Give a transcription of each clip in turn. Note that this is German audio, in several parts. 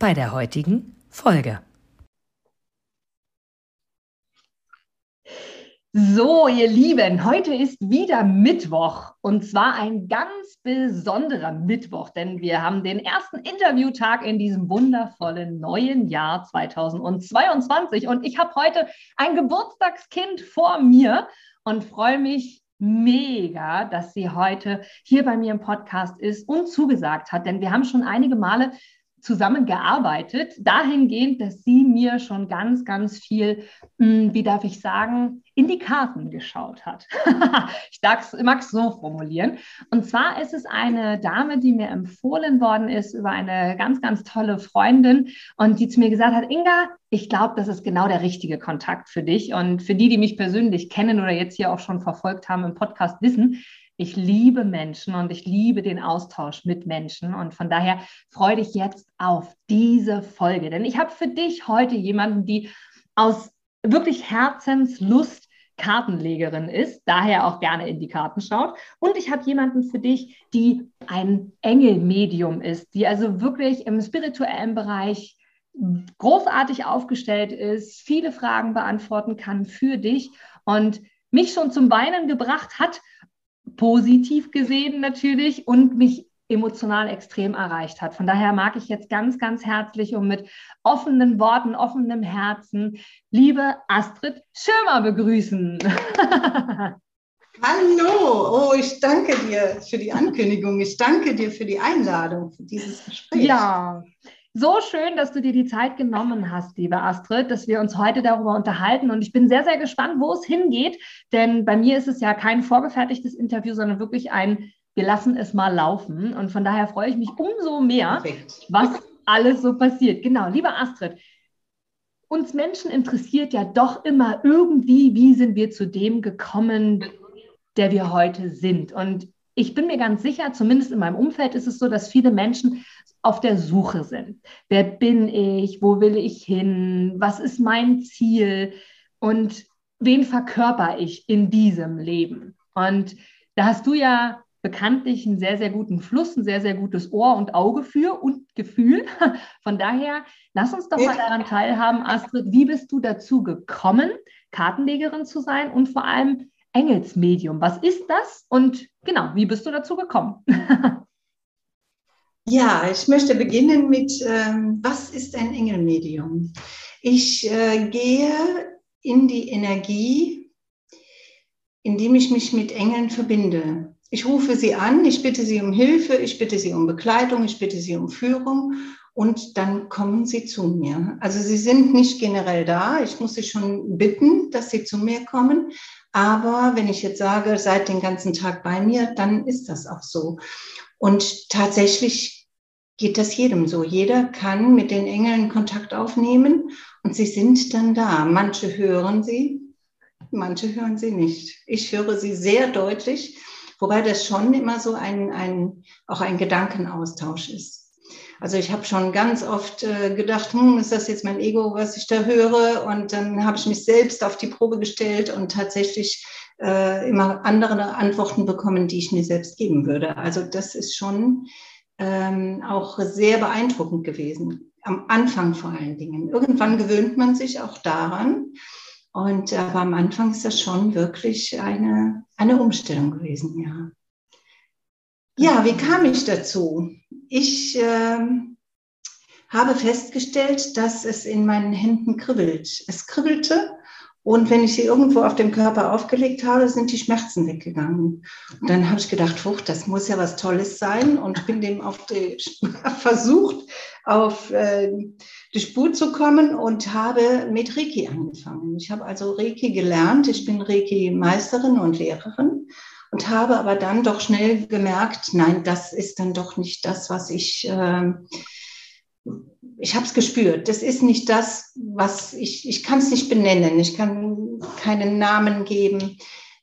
bei der heutigen Folge. So, ihr Lieben, heute ist wieder Mittwoch und zwar ein ganz besonderer Mittwoch, denn wir haben den ersten Interviewtag in diesem wundervollen neuen Jahr 2022 und ich habe heute ein Geburtstagskind vor mir und freue mich mega, dass sie heute hier bei mir im Podcast ist und zugesagt hat, denn wir haben schon einige Male zusammengearbeitet, dahingehend, dass sie mir schon ganz, ganz viel, hm, wie darf ich sagen, in die Karten geschaut hat. ich mag es so formulieren. Und zwar ist es eine Dame, die mir empfohlen worden ist über eine ganz, ganz tolle Freundin und die zu mir gesagt hat, Inga, ich glaube, das ist genau der richtige Kontakt für dich. Und für die, die mich persönlich kennen oder jetzt hier auch schon verfolgt haben im Podcast, wissen, ich liebe Menschen und ich liebe den Austausch mit Menschen. Und von daher freue dich jetzt auf diese Folge. Denn ich habe für dich heute jemanden, die aus wirklich Herzenslust Kartenlegerin ist, daher auch gerne in die Karten schaut. Und ich habe jemanden für dich, die ein Engelmedium ist, die also wirklich im spirituellen Bereich großartig aufgestellt ist, viele Fragen beantworten kann für dich und mich schon zum Weinen gebracht hat positiv gesehen natürlich und mich emotional extrem erreicht hat. Von daher mag ich jetzt ganz, ganz herzlich und mit offenen Worten, offenem Herzen liebe Astrid Schirmer begrüßen. Hallo, oh, ich danke dir für die Ankündigung. Ich danke dir für die Einladung, für dieses Gespräch. Ja, so schön, dass du dir die Zeit genommen hast, liebe Astrid, dass wir uns heute darüber unterhalten. Und ich bin sehr, sehr gespannt, wo es hingeht. Denn bei mir ist es ja kein vorgefertigtes Interview, sondern wirklich ein, wir lassen es mal laufen. Und von daher freue ich mich umso mehr, Perfekt. was alles so passiert. Genau, liebe Astrid, uns Menschen interessiert ja doch immer irgendwie, wie sind wir zu dem gekommen, der wir heute sind. Und ich bin mir ganz sicher, zumindest in meinem Umfeld ist es so, dass viele Menschen auf der Suche sind. Wer bin ich? Wo will ich hin? Was ist mein Ziel? Und wen verkörper ich in diesem Leben? Und da hast du ja bekanntlich einen sehr, sehr guten Fluss, ein sehr, sehr gutes Ohr und Auge für und Gefühl. Von daher, lass uns doch mal daran teilhaben, Astrid, wie bist du dazu gekommen, Kartenlegerin zu sein und vor allem Engelsmedium? Was ist das und genau, wie bist du dazu gekommen? Ja, ich möchte beginnen mit, ähm, was ist ein Engelmedium? Ich äh, gehe in die Energie, indem ich mich mit Engeln verbinde. Ich rufe sie an, ich bitte sie um Hilfe, ich bitte sie um Begleitung, ich bitte sie um Führung und dann kommen sie zu mir. Also sie sind nicht generell da, ich muss sie schon bitten, dass sie zu mir kommen, aber wenn ich jetzt sage, seid den ganzen Tag bei mir, dann ist das auch so. Und tatsächlich geht das jedem so. Jeder kann mit den Engeln Kontakt aufnehmen und sie sind dann da. Manche hören sie, manche hören sie nicht. Ich höre sie sehr deutlich, wobei das schon immer so ein, ein auch ein Gedankenaustausch ist. Also ich habe schon ganz oft äh, gedacht, hm, ist das jetzt mein Ego, was ich da höre? Und dann habe ich mich selbst auf die Probe gestellt und tatsächlich äh, immer andere Antworten bekommen, die ich mir selbst geben würde. Also das ist schon ähm, auch sehr beeindruckend gewesen. Am Anfang vor allen Dingen. Irgendwann gewöhnt man sich auch daran. Und aber am Anfang ist das schon wirklich eine, eine Umstellung gewesen, ja. Ja, wie kam ich dazu? Ich äh, habe festgestellt, dass es in meinen Händen kribbelt. Es kribbelte und wenn ich sie irgendwo auf dem Körper aufgelegt habe, sind die Schmerzen weggegangen. Und dann habe ich gedacht, huch, das muss ja was Tolles sein und bin dem auf die, versucht, auf äh, die Spur zu kommen und habe mit Reiki angefangen. Ich habe also Reiki gelernt. Ich bin Reiki-Meisterin und Lehrerin und habe aber dann doch schnell gemerkt, nein, das ist dann doch nicht das, was ich äh, ich habe es gespürt. Das ist nicht das, was ich, ich kann es nicht benennen. Ich kann keinen Namen geben.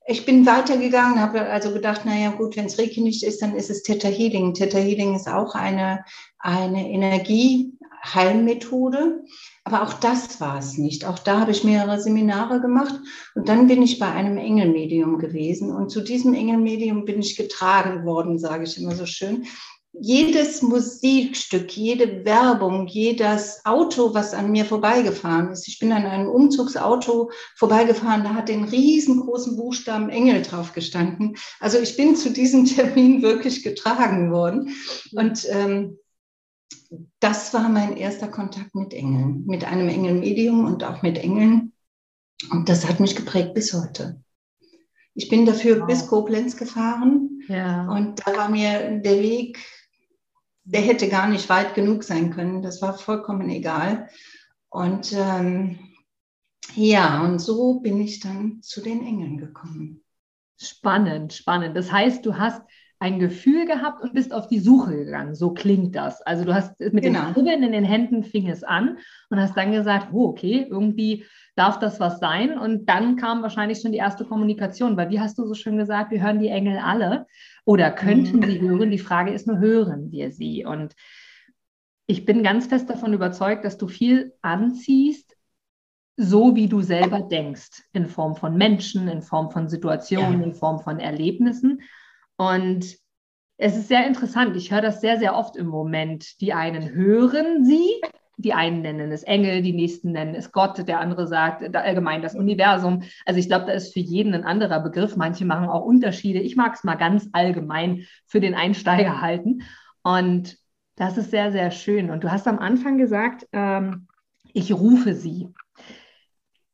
Ich bin weitergegangen, habe also gedacht, naja gut, wenn es Reiki nicht ist, dann ist es Theta Healing. Theta Healing ist auch eine, eine Energieheilmethode. Aber auch das war es nicht. Auch da habe ich mehrere Seminare gemacht und dann bin ich bei einem Engelmedium gewesen. Und zu diesem Engelmedium bin ich getragen worden, sage ich immer so schön jedes Musikstück, jede Werbung, jedes Auto, was an mir vorbeigefahren ist. Ich bin an einem Umzugsauto vorbeigefahren, da hat den riesengroßen Buchstaben Engel drauf gestanden. Also ich bin zu diesem Termin wirklich getragen worden. Und ähm, das war mein erster Kontakt mit Engeln, mit einem Engelmedium und auch mit Engeln. Und das hat mich geprägt bis heute. Ich bin dafür wow. bis Koblenz gefahren ja. und da war mir der Weg der hätte gar nicht weit genug sein können. Das war vollkommen egal. Und ähm, ja, und so bin ich dann zu den Engeln gekommen. Spannend, spannend. Das heißt, du hast ein Gefühl gehabt und bist auf die Suche gegangen. So klingt das. Also du hast mit genau. den Kribbeln in den Händen fing es an und hast dann gesagt, oh, okay, irgendwie darf das was sein. Und dann kam wahrscheinlich schon die erste Kommunikation, weil wie hast du so schön gesagt, wir hören die Engel alle oder könnten mhm. sie hören. Die Frage ist nur, hören wir sie? Und ich bin ganz fest davon überzeugt, dass du viel anziehst, so wie du selber denkst, in Form von Menschen, in Form von Situationen, ja. in Form von Erlebnissen. Und es ist sehr interessant. Ich höre das sehr, sehr oft im Moment. Die einen hören sie, die einen nennen es Engel, die nächsten nennen es Gott, der andere sagt allgemein das Universum. Also ich glaube, da ist für jeden ein anderer Begriff. Manche machen auch Unterschiede. Ich mag es mal ganz allgemein für den Einsteiger halten. Und das ist sehr, sehr schön. Und du hast am Anfang gesagt, ähm, ich rufe sie.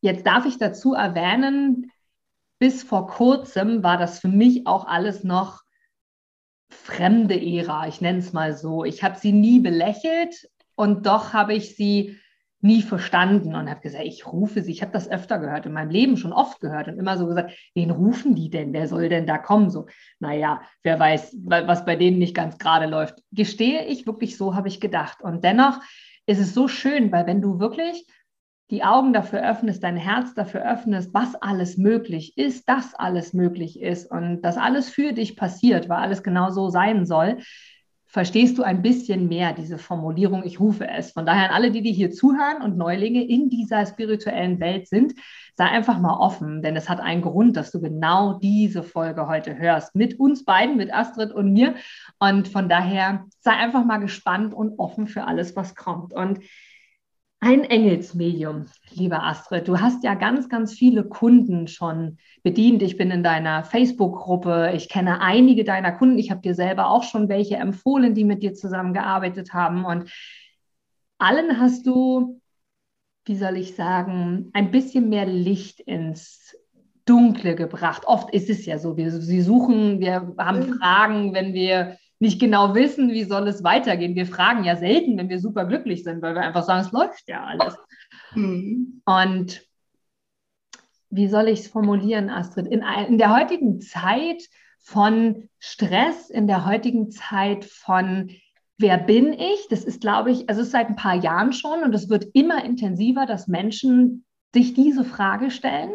Jetzt darf ich dazu erwähnen, bis vor kurzem war das für mich auch alles noch fremde Ära, ich nenne es mal so. Ich habe sie nie belächelt und doch habe ich sie nie verstanden und habe gesagt, ich rufe sie. Ich habe das öfter gehört, in meinem Leben schon oft gehört und immer so gesagt, wen rufen die denn? Wer soll denn da kommen? So, naja, wer weiß, was bei denen nicht ganz gerade läuft. Gestehe ich wirklich, so habe ich gedacht. Und dennoch ist es so schön, weil wenn du wirklich die Augen dafür öffnest, dein Herz dafür öffnest, was alles möglich ist, dass alles möglich ist und dass alles für dich passiert, weil alles genau so sein soll, verstehst du ein bisschen mehr diese Formulierung, ich rufe es. Von daher an alle, die dir hier zuhören und Neulinge in dieser spirituellen Welt sind, sei einfach mal offen, denn es hat einen Grund, dass du genau diese Folge heute hörst. Mit uns beiden, mit Astrid und mir. Und von daher sei einfach mal gespannt und offen für alles, was kommt. Und ein Engelsmedium, lieber Astrid. Du hast ja ganz, ganz viele Kunden schon bedient. Ich bin in deiner Facebook-Gruppe. Ich kenne einige deiner Kunden. Ich habe dir selber auch schon welche empfohlen, die mit dir zusammengearbeitet haben. Und allen hast du, wie soll ich sagen, ein bisschen mehr Licht ins Dunkle gebracht. Oft ist es ja so, wir sie suchen, wir haben mhm. Fragen, wenn wir nicht genau wissen, wie soll es weitergehen. Wir fragen ja selten, wenn wir super glücklich sind, weil wir einfach sagen, es läuft ja alles. Mhm. Und wie soll ich es formulieren, Astrid? In, in der heutigen Zeit von Stress, in der heutigen Zeit von Wer bin ich? Das ist, glaube ich, also es ist seit ein paar Jahren schon und es wird immer intensiver, dass Menschen sich diese Frage stellen.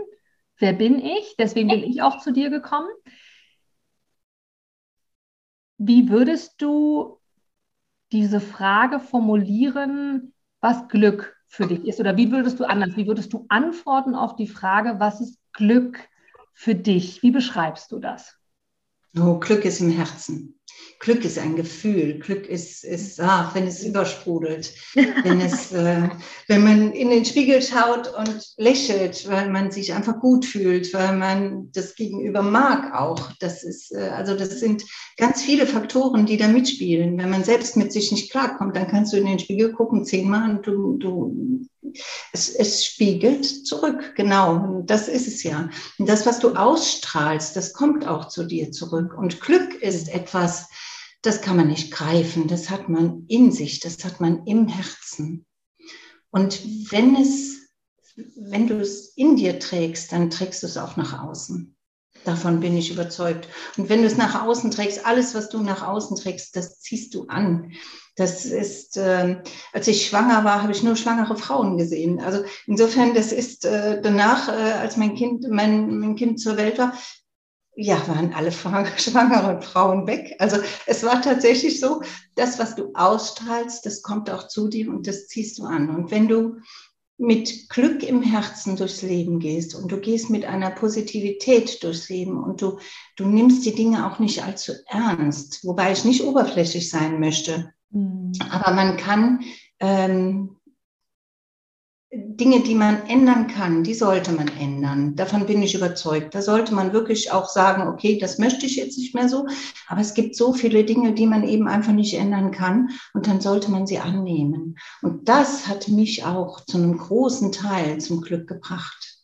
Wer bin ich? Deswegen bin ich auch zu dir gekommen. Wie würdest du diese Frage formulieren, was Glück für dich ist? Oder wie würdest du anders, wie würdest du antworten auf die Frage, was ist Glück für dich? Wie beschreibst du das? Oh, Glück ist im Herzen. Glück ist ein Gefühl. Glück ist, ist ach, wenn es übersprudelt, wenn, es, äh, wenn man in den Spiegel schaut und lächelt, weil man sich einfach gut fühlt, weil man das Gegenüber mag auch. Das ist, äh, also das sind ganz viele Faktoren, die da mitspielen. Wenn man selbst mit sich nicht klarkommt, dann kannst du in den Spiegel gucken, zehnmal und du, du es, es spiegelt zurück, genau. Das ist es ja. Und das, was du ausstrahlst, das kommt auch zu dir zurück. Und Glück ist etwas, das kann man nicht greifen, das hat man in sich, das hat man im Herzen. Und wenn es, wenn du es in dir trägst, dann trägst du es auch nach außen. Davon bin ich überzeugt. Und wenn du es nach außen trägst, alles, was du nach außen trägst, das ziehst du an. Das ist, äh, als ich schwanger war, habe ich nur schwangere Frauen gesehen. Also insofern, das ist äh, danach, äh, als mein Kind, mein, mein Kind zur Welt war, ja, waren alle schwangeren Frauen weg. Also es war tatsächlich so, das, was du ausstrahlst, das kommt auch zu dir und das ziehst du an. Und wenn du mit Glück im Herzen durchs Leben gehst und du gehst mit einer Positivität durchs Leben und du, du nimmst die Dinge auch nicht allzu ernst, wobei ich nicht oberflächlich sein möchte. Mhm. Aber man kann ähm, Dinge, die man ändern kann, die sollte man ändern. Davon bin ich überzeugt. Da sollte man wirklich auch sagen, okay, das möchte ich jetzt nicht mehr so. Aber es gibt so viele Dinge, die man eben einfach nicht ändern kann. Und dann sollte man sie annehmen. Und das hat mich auch zu einem großen Teil zum Glück gebracht.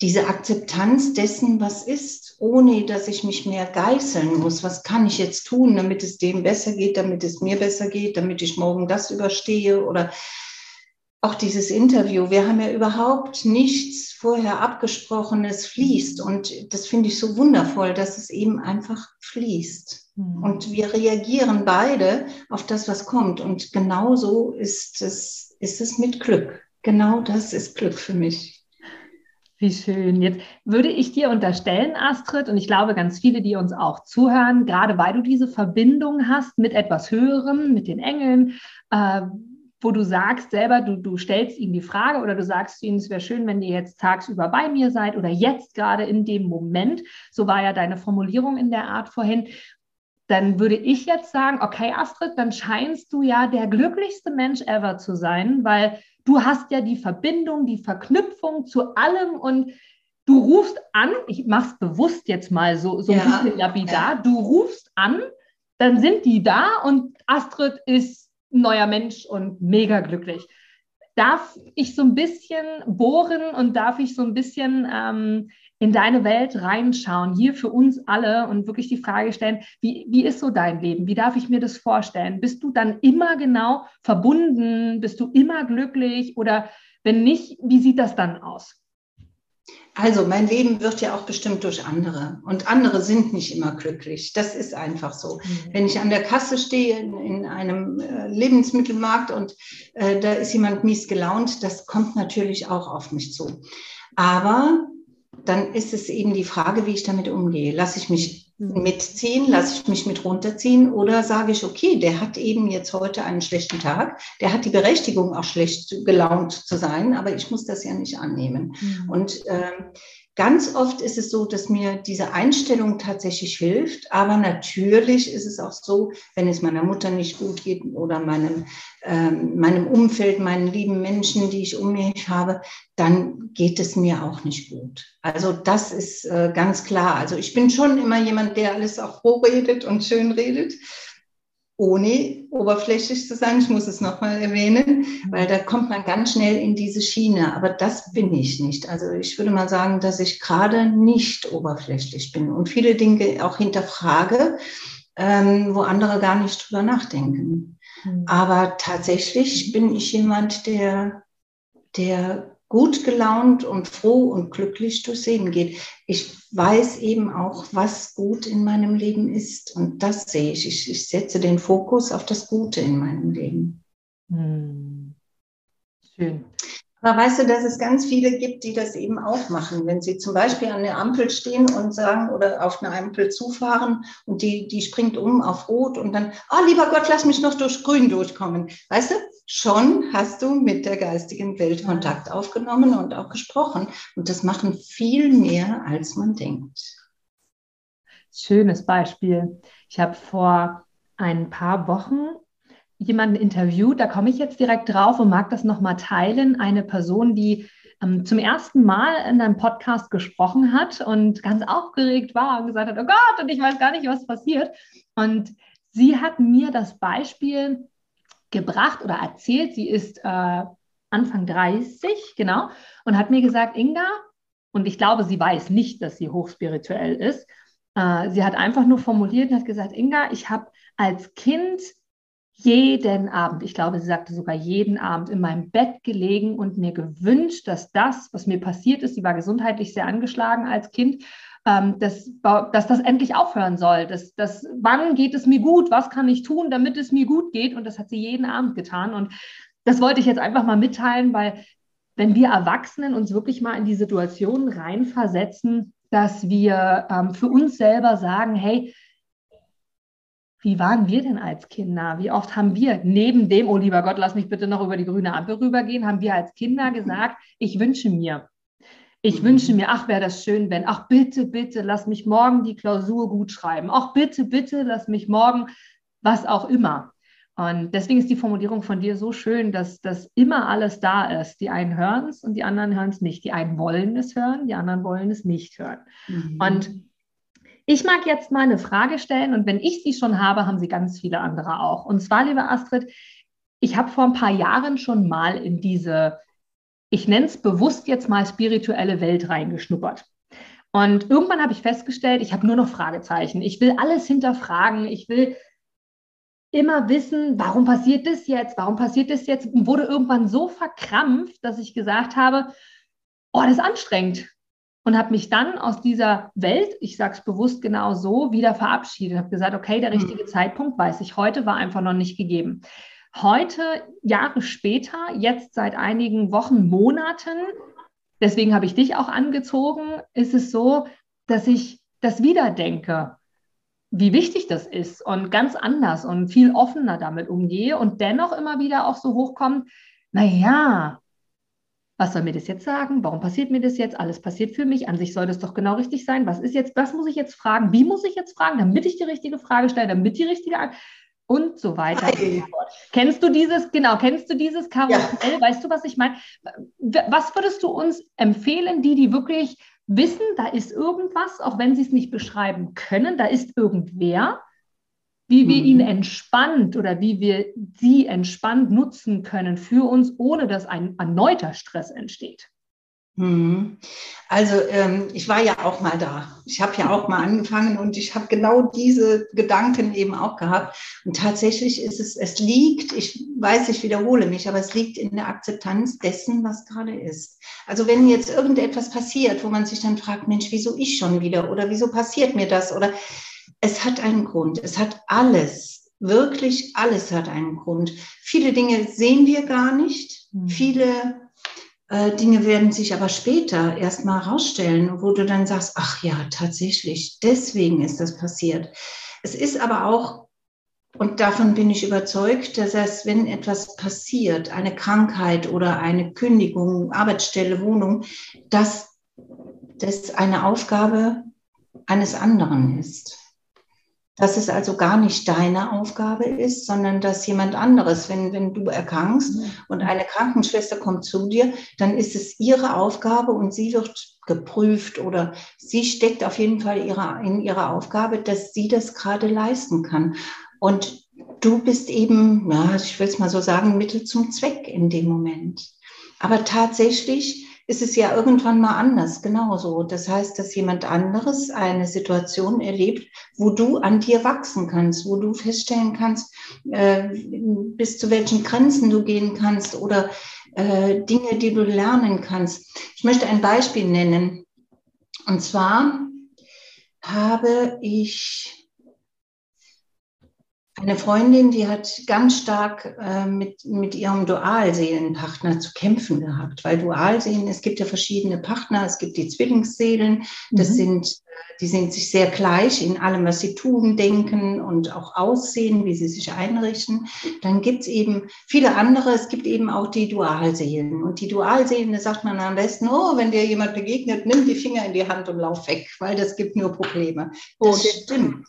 Diese Akzeptanz dessen, was ist, ohne dass ich mich mehr geißeln muss. Was kann ich jetzt tun, damit es dem besser geht, damit es mir besser geht, damit ich morgen das überstehe oder auch dieses Interview, wir haben ja überhaupt nichts vorher abgesprochenes fließt. Und das finde ich so wundervoll, dass es eben einfach fließt. Mhm. Und wir reagieren beide auf das, was kommt. Und genauso ist es, ist es mit Glück. Genau das ist Glück für mich. Wie schön. Jetzt würde ich dir unterstellen, Astrid, und ich glaube ganz viele, die uns auch zuhören, gerade weil du diese Verbindung hast mit etwas Höherem, mit den Engeln, äh, wo du sagst selber, du, du stellst ihnen die Frage oder du sagst ihnen, es wäre schön, wenn ihr jetzt tagsüber bei mir seid oder jetzt gerade in dem Moment, so war ja deine Formulierung in der Art vorhin, dann würde ich jetzt sagen, okay, Astrid, dann scheinst du ja der glücklichste Mensch ever zu sein, weil du hast ja die Verbindung, die Verknüpfung zu allem und du rufst an, ich mache es bewusst jetzt mal so, so ja. ein bisschen lapidar, du rufst an, dann sind die da und Astrid ist neuer Mensch und mega glücklich. Darf ich so ein bisschen bohren und darf ich so ein bisschen ähm, in deine Welt reinschauen, hier für uns alle und wirklich die Frage stellen, wie, wie ist so dein Leben? Wie darf ich mir das vorstellen? Bist du dann immer genau verbunden? Bist du immer glücklich? Oder wenn nicht, wie sieht das dann aus? Also mein Leben wird ja auch bestimmt durch andere und andere sind nicht immer glücklich. Das ist einfach so. Mhm. Wenn ich an der Kasse stehe in, in einem äh, Lebensmittelmarkt und äh, da ist jemand mies gelaunt, das kommt natürlich auch auf mich zu. Aber dann ist es eben die Frage, wie ich damit umgehe. Lasse ich mich. Mitziehen, lasse ich mich mit runterziehen oder sage ich, okay, der hat eben jetzt heute einen schlechten Tag, der hat die Berechtigung, auch schlecht gelaunt zu sein, aber ich muss das ja nicht annehmen. Mhm. Und ähm, Ganz oft ist es so, dass mir diese Einstellung tatsächlich hilft, aber natürlich ist es auch so, wenn es meiner Mutter nicht gut geht oder meinem, ähm, meinem Umfeld, meinen lieben Menschen, die ich um mich habe, dann geht es mir auch nicht gut. Also das ist äh, ganz klar. Also ich bin schon immer jemand, der alles auch vorredet und schön redet ohne oberflächlich zu sein. Ich muss es nochmal erwähnen, weil da kommt man ganz schnell in diese Schiene. Aber das bin ich nicht. Also ich würde mal sagen, dass ich gerade nicht oberflächlich bin und viele Dinge auch hinterfrage, ähm, wo andere gar nicht drüber nachdenken. Mhm. Aber tatsächlich bin ich jemand, der, der gut gelaunt und froh und glücklich durchs Leben geht. Ich weiß eben auch, was gut in meinem Leben ist. Und das sehe ich. Ich, ich setze den Fokus auf das Gute in meinem Leben. Hm. Schön. Aber weißt du, dass es ganz viele gibt, die das eben auch machen. Wenn sie zum Beispiel an der Ampel stehen und sagen oder auf eine Ampel zufahren und die, die springt um auf Rot und dann, oh lieber Gott, lass mich noch durch Grün durchkommen. Weißt du, schon hast du mit der geistigen Welt Kontakt aufgenommen und auch gesprochen. Und das machen viel mehr, als man denkt. Schönes Beispiel. Ich habe vor ein paar Wochen jemanden interviewt, da komme ich jetzt direkt drauf und mag das nochmal teilen. Eine Person, die ähm, zum ersten Mal in einem Podcast gesprochen hat und ganz aufgeregt war und gesagt hat, oh Gott, und ich weiß gar nicht, was passiert. Und sie hat mir das Beispiel gebracht oder erzählt. Sie ist äh, Anfang 30, genau, und hat mir gesagt, Inga, und ich glaube, sie weiß nicht, dass sie hochspirituell ist. Äh, sie hat einfach nur formuliert und hat gesagt, Inga, ich habe als Kind jeden Abend, ich glaube, sie sagte sogar jeden Abend in meinem Bett gelegen und mir gewünscht, dass das, was mir passiert ist, sie war gesundheitlich sehr angeschlagen als Kind, ähm, dass, dass das endlich aufhören soll. Dass, dass, wann geht es mir gut? Was kann ich tun, damit es mir gut geht? Und das hat sie jeden Abend getan. Und das wollte ich jetzt einfach mal mitteilen, weil wenn wir Erwachsenen uns wirklich mal in die Situation reinversetzen, dass wir ähm, für uns selber sagen, hey, wie waren wir denn als Kinder? Wie oft haben wir neben dem, oh lieber Gott, lass mich bitte noch über die grüne Ampel rübergehen, haben wir als Kinder gesagt, ich wünsche mir. Ich wünsche mir, ach, wäre das schön, wenn, ach, bitte, bitte, lass mich morgen die Klausur gut schreiben. Ach, bitte, bitte, lass mich morgen was auch immer. Und deswegen ist die Formulierung von dir so schön, dass das immer alles da ist. Die einen hören es und die anderen hören es nicht. Die einen wollen es hören, die anderen wollen es nicht hören. Mhm. Und ich mag jetzt mal eine Frage stellen und wenn ich sie schon habe, haben sie ganz viele andere auch. Und zwar, liebe Astrid, ich habe vor ein paar Jahren schon mal in diese, ich nenne es bewusst jetzt mal spirituelle Welt reingeschnuppert. Und irgendwann habe ich festgestellt, ich habe nur noch Fragezeichen. Ich will alles hinterfragen. Ich will immer wissen, warum passiert das jetzt? Warum passiert das jetzt? Und wurde irgendwann so verkrampft, dass ich gesagt habe, oh, das ist anstrengend und habe mich dann aus dieser Welt, ich sage es bewusst genau so, wieder verabschiedet. Habe gesagt, okay, der hm. richtige mhm. Zeitpunkt weiß ich heute, war einfach noch nicht gegeben. Heute, Jahre später, jetzt seit einigen Wochen, Monaten, deswegen habe ich dich auch angezogen, ist es so, dass ich das wieder denke, wie wichtig das ist und ganz anders und viel offener damit umgehe und dennoch immer wieder auch so hochkommt, naja, was soll mir das jetzt sagen? Warum passiert mir das jetzt? Alles passiert für mich. An sich soll das doch genau richtig sein. Was ist jetzt, was muss ich jetzt fragen? Wie muss ich jetzt fragen, damit ich die richtige Frage stelle, damit die richtige und so weiter. Hey. Kennst du dieses, genau, kennst du dieses Karussell? Ja. Weißt du, was ich meine? Was würdest du uns empfehlen, die, die wirklich wissen, da ist irgendwas, auch wenn sie es nicht beschreiben können, da ist irgendwer, wie wir mhm. ihn entspannt oder wie wir sie entspannt nutzen können für uns, ohne dass ein erneuter Stress entsteht. Mhm. Also ähm, ich war ja auch mal da. Ich habe ja auch mal angefangen und ich habe genau diese Gedanken eben auch gehabt. Und tatsächlich ist es, es liegt, ich weiß, ich wiederhole mich, aber es liegt in der Akzeptanz dessen, was gerade ist. Also wenn jetzt irgendetwas passiert, wo man sich dann fragt, Mensch, wieso ich schon wieder oder wieso passiert mir das oder es hat einen Grund. Es hat alles, wirklich alles hat einen Grund. Viele Dinge sehen wir gar nicht. Mhm. Viele äh, Dinge werden sich aber später erst mal herausstellen, wo du dann sagst, ach ja, tatsächlich, deswegen ist das passiert. Es ist aber auch, und davon bin ich überzeugt, dass es, wenn etwas passiert, eine Krankheit oder eine Kündigung, Arbeitsstelle, Wohnung, dass das eine Aufgabe eines anderen ist dass es also gar nicht deine Aufgabe ist, sondern dass jemand anderes, wenn, wenn du erkrankst mhm. und eine Krankenschwester kommt zu dir, dann ist es ihre Aufgabe und sie wird geprüft oder sie steckt auf jeden Fall ihre, in ihrer Aufgabe, dass sie das gerade leisten kann. Und du bist eben, ja, ich will es mal so sagen, Mittel zum Zweck in dem Moment. Aber tatsächlich ist es ja irgendwann mal anders, genauso. Das heißt, dass jemand anderes eine Situation erlebt, wo du an dir wachsen kannst, wo du feststellen kannst, äh, bis zu welchen Grenzen du gehen kannst oder äh, Dinge, die du lernen kannst. Ich möchte ein Beispiel nennen. Und zwar habe ich eine Freundin, die hat ganz stark äh, mit, mit ihrem Dualseelenpartner zu kämpfen gehabt, weil Dualseelen, es gibt ja verschiedene Partner, es gibt die Zwillingsseelen, das mhm. sind, die sind sich sehr gleich in allem, was sie tun, denken und auch aussehen, wie sie sich einrichten. Dann gibt es eben viele andere, es gibt eben auch die Dualseelen. Und die Dualseelen, da sagt man am besten, oh, wenn dir jemand begegnet, nimm die Finger in die Hand und lauf weg, weil das gibt nur Probleme. Oh, das stimmt.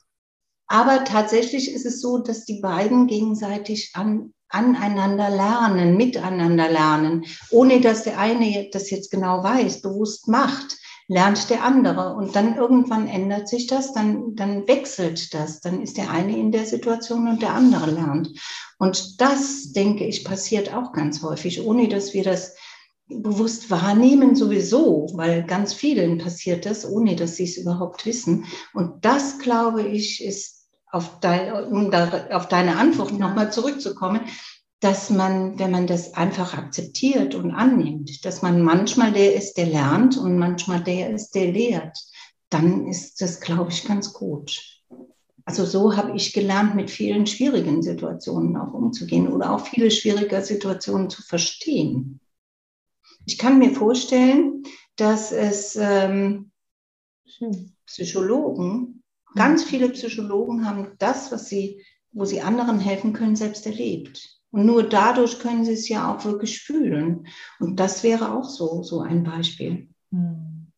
Aber tatsächlich ist es so, dass die beiden gegenseitig an, aneinander lernen, miteinander lernen, ohne dass der eine das jetzt genau weiß, bewusst macht, lernt der andere. Und dann irgendwann ändert sich das, dann, dann wechselt das. Dann ist der eine in der Situation und der andere lernt. Und das, denke ich, passiert auch ganz häufig, ohne dass wir das bewusst wahrnehmen sowieso, weil ganz vielen passiert das, ohne dass sie es überhaupt wissen. Und das, glaube ich, ist auf, dein, um da, auf deine Antwort ja. nochmal zurückzukommen, dass man, wenn man das einfach akzeptiert und annimmt, dass man manchmal der ist, der lernt und manchmal der ist, der lehrt, dann ist das, glaube ich, ganz gut. Also so habe ich gelernt, mit vielen schwierigen Situationen auch umzugehen oder auch viele schwierige Situationen zu verstehen. Ich kann mir vorstellen, dass es ähm, Psychologen, ganz viele Psychologen haben das, was sie, wo sie anderen helfen können, selbst erlebt. Und nur dadurch können sie es ja auch wirklich fühlen. Und das wäre auch so, so ein Beispiel. Hm.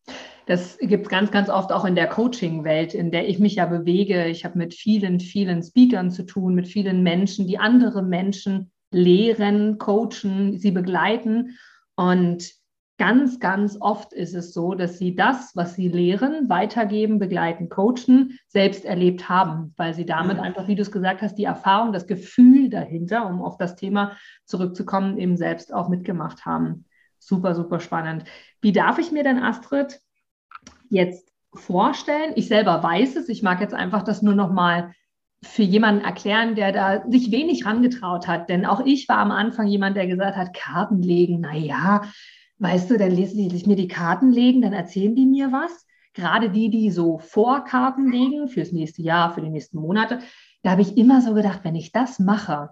Das gibt es ganz, ganz oft auch in der Coaching-Welt, in der ich mich ja bewege. Ich habe mit vielen, vielen Speakern zu tun, mit vielen Menschen, die andere Menschen lehren, coachen, sie begleiten. Und ganz, ganz oft ist es so, dass sie das, was sie lehren, weitergeben, begleiten, coachen, selbst erlebt haben, weil sie damit einfach, wie du es gesagt hast, die Erfahrung, das Gefühl dahinter, um auf das Thema zurückzukommen, eben selbst auch mitgemacht haben. Super, super spannend. Wie darf ich mir denn, Astrid, jetzt vorstellen? Ich selber weiß es. Ich mag jetzt einfach das nur noch mal für jemanden erklären, der da sich wenig rangetraut hat. Denn auch ich war am Anfang jemand, der gesagt hat, Karten legen, na ja, weißt du, dann lesen die mir die Karten legen, dann erzählen die mir was. Gerade die, die so Vorkarten legen fürs nächste Jahr, für die nächsten Monate, da habe ich immer so gedacht, wenn ich das mache,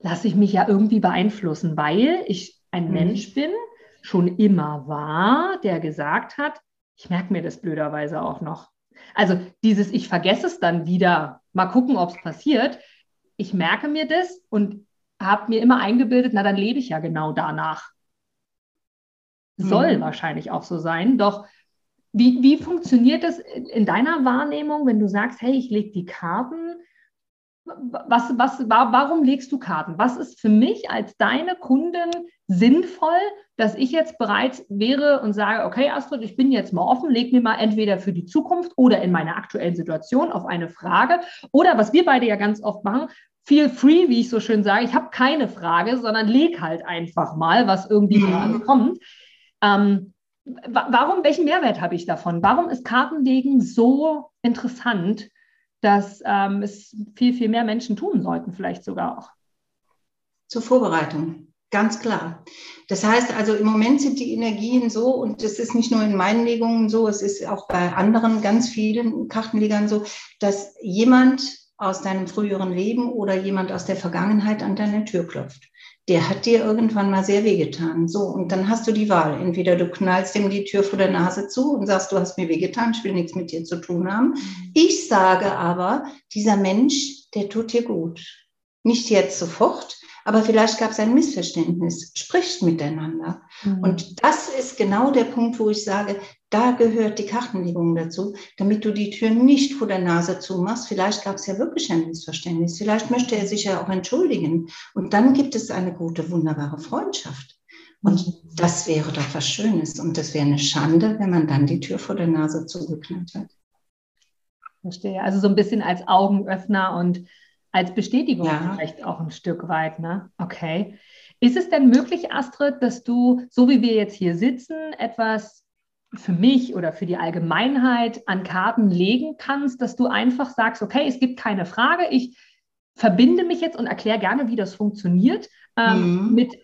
lasse ich mich ja irgendwie beeinflussen, weil ich ein mhm. Mensch bin, schon immer war, der gesagt hat, ich merke mir das blöderweise auch noch. Also dieses, ich vergesse es dann wieder, mal gucken, ob es passiert. Ich merke mir das und habe mir immer eingebildet, na dann lebe ich ja genau danach. Soll mhm. wahrscheinlich auch so sein. Doch wie, wie funktioniert das in deiner Wahrnehmung, wenn du sagst, hey, ich lege die Karten? Was, was, warum legst du Karten? Was ist für mich als deine Kundin sinnvoll, dass ich jetzt bereit wäre und sage, okay, Astrid, ich bin jetzt mal offen, leg mir mal entweder für die Zukunft oder in meiner aktuellen Situation auf eine Frage. Oder was wir beide ja ganz oft machen, feel free, wie ich so schön sage, ich habe keine Frage, sondern leg halt einfach mal, was irgendwie mhm. gerade kommt. Ähm, warum, welchen Mehrwert habe ich davon? Warum ist Kartenlegen so interessant, dass ähm, es viel, viel mehr Menschen tun sollten, vielleicht sogar auch? Zur Vorbereitung, ganz klar. Das heißt also, im Moment sind die Energien so, und das ist nicht nur in meinen Legungen so, es ist auch bei anderen ganz vielen Kartenlegern so, dass jemand aus deinem früheren Leben oder jemand aus der Vergangenheit an deine Tür klopft der hat dir irgendwann mal sehr wehgetan. So, und dann hast du die Wahl. Entweder du knallst ihm die Tür vor der Nase zu und sagst, du hast mir wehgetan, ich will nichts mit dir zu tun haben. Mhm. Ich sage aber, dieser Mensch, der tut dir gut. Nicht jetzt sofort, aber vielleicht gab es ein Missverständnis. Spricht miteinander. Mhm. Und das ist genau der Punkt, wo ich sage, da gehört die Kartenlegung dazu, damit du die Tür nicht vor der Nase zumachst. Vielleicht gab es ja wirklich ein Missverständnis. Vielleicht möchte er sich ja auch entschuldigen. Und dann gibt es eine gute, wunderbare Freundschaft. Und das wäre doch was Schönes. Und das wäre eine Schande, wenn man dann die Tür vor der Nase zugeknallt hat. Verstehe. Also so ein bisschen als Augenöffner und als Bestätigung ja. vielleicht auch ein Stück weit. Ne? Okay. Ist es denn möglich, Astrid, dass du, so wie wir jetzt hier sitzen, etwas für mich oder für die Allgemeinheit an Karten legen kannst, dass du einfach sagst, okay, es gibt keine Frage, ich verbinde mich jetzt und erkläre gerne, wie das funktioniert ähm, mhm. mit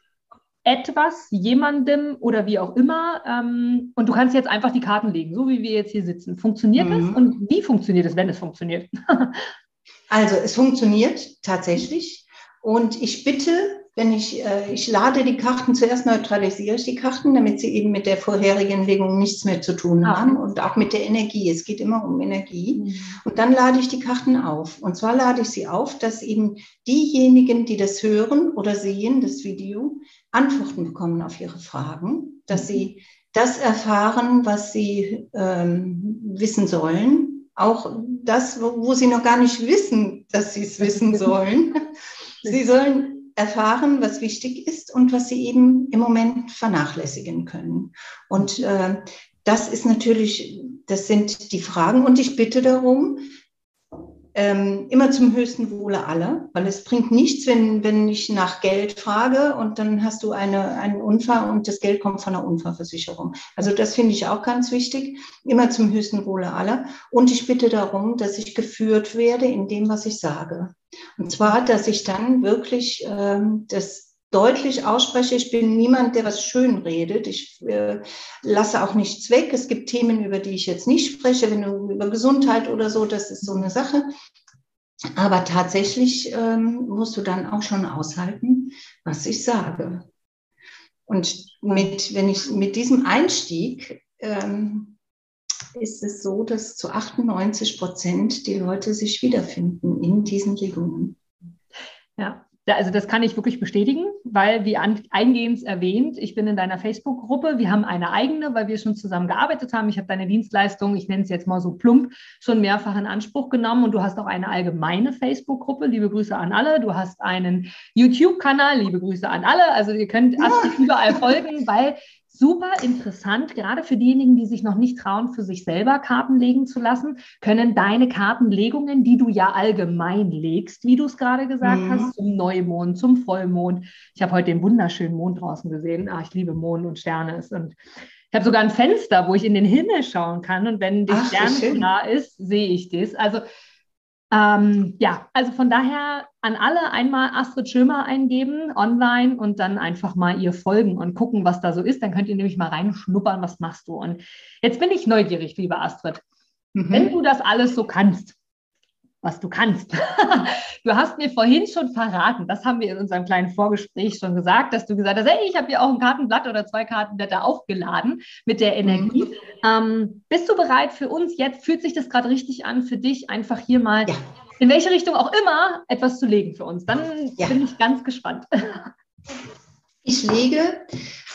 etwas, jemandem oder wie auch immer. Ähm, und du kannst jetzt einfach die Karten legen, so wie wir jetzt hier sitzen. Funktioniert mhm. das? Und wie funktioniert es, wenn es funktioniert? also es funktioniert tatsächlich. Und ich bitte wenn ich, äh, ich lade die Karten, zuerst neutralisiere ich die Karten, damit sie eben mit der vorherigen Legung nichts mehr zu tun ah. haben und auch mit der Energie. Es geht immer um Energie. Mhm. Und dann lade ich die Karten auf. Und zwar lade ich sie auf, dass eben diejenigen, die das hören oder sehen, das Video, Antworten bekommen auf ihre Fragen, dass mhm. sie das erfahren, was sie ähm, wissen sollen. Auch das, wo, wo sie noch gar nicht wissen, dass sie es wissen sollen. Sie sollen erfahren, was wichtig ist und was sie eben im Moment vernachlässigen können. Und äh, das ist natürlich, das sind die Fragen. Und ich bitte darum, ähm, immer zum höchsten Wohle aller, weil es bringt nichts, wenn, wenn ich nach Geld frage und dann hast du eine, einen Unfall und das Geld kommt von der Unfallversicherung. Also das finde ich auch ganz wichtig, immer zum höchsten Wohle aller. Und ich bitte darum, dass ich geführt werde in dem, was ich sage. Und zwar, dass ich dann wirklich ähm, das deutlich ausspreche. Ich bin niemand, der was schön redet. Ich äh, lasse auch nichts weg. Es gibt Themen, über die ich jetzt nicht spreche, wenn du über Gesundheit oder so, das ist so eine Sache. Aber tatsächlich ähm, musst du dann auch schon aushalten, was ich sage. Und mit, wenn ich, mit diesem Einstieg ähm, ist es so, dass zu 98 Prozent die Leute sich wiederfinden in diesen Legungen. Ja, also das kann ich wirklich bestätigen, weil wie eingehend erwähnt, ich bin in deiner Facebook-Gruppe. Wir haben eine eigene, weil wir schon zusammen gearbeitet haben. Ich habe deine Dienstleistung, ich nenne es jetzt mal so plump, schon mehrfach in Anspruch genommen. Und du hast auch eine allgemeine Facebook-Gruppe. Liebe Grüße an alle. Du hast einen YouTube-Kanal. Liebe Grüße an alle. Also ihr könnt Astrid überall folgen, weil super interessant, gerade für diejenigen, die sich noch nicht trauen, für sich selber Karten legen zu lassen, können deine Kartenlegungen, die du ja allgemein legst, wie du es gerade gesagt mhm. hast, zum Neumond, zum Vollmond. Ich habe heute den wunderschönen Mond draußen gesehen. Ah, ich liebe Mond und Sterne. Und ich habe sogar ein Fenster, wo ich in den Himmel schauen kann. Und wenn die Sterne klar ist, sehe ich das. Also ähm, ja, also von daher an alle einmal Astrid Schömer eingeben online und dann einfach mal ihr folgen und gucken, was da so ist. Dann könnt ihr nämlich mal reinschnuppern, was machst du. Und jetzt bin ich neugierig, liebe Astrid. Mhm. Wenn du das alles so kannst, was du kannst. du hast mir vorhin schon verraten, das haben wir in unserem kleinen Vorgespräch schon gesagt, dass du gesagt hast, hey, ich habe hier auch ein Kartenblatt oder zwei Kartenblätter aufgeladen mit der Energie. Mhm. Ähm, bist du bereit für uns jetzt? Fühlt sich das gerade richtig an für dich, einfach hier mal ja. in welche Richtung auch immer etwas zu legen für uns? Dann ja. bin ich ganz gespannt. Ich lege,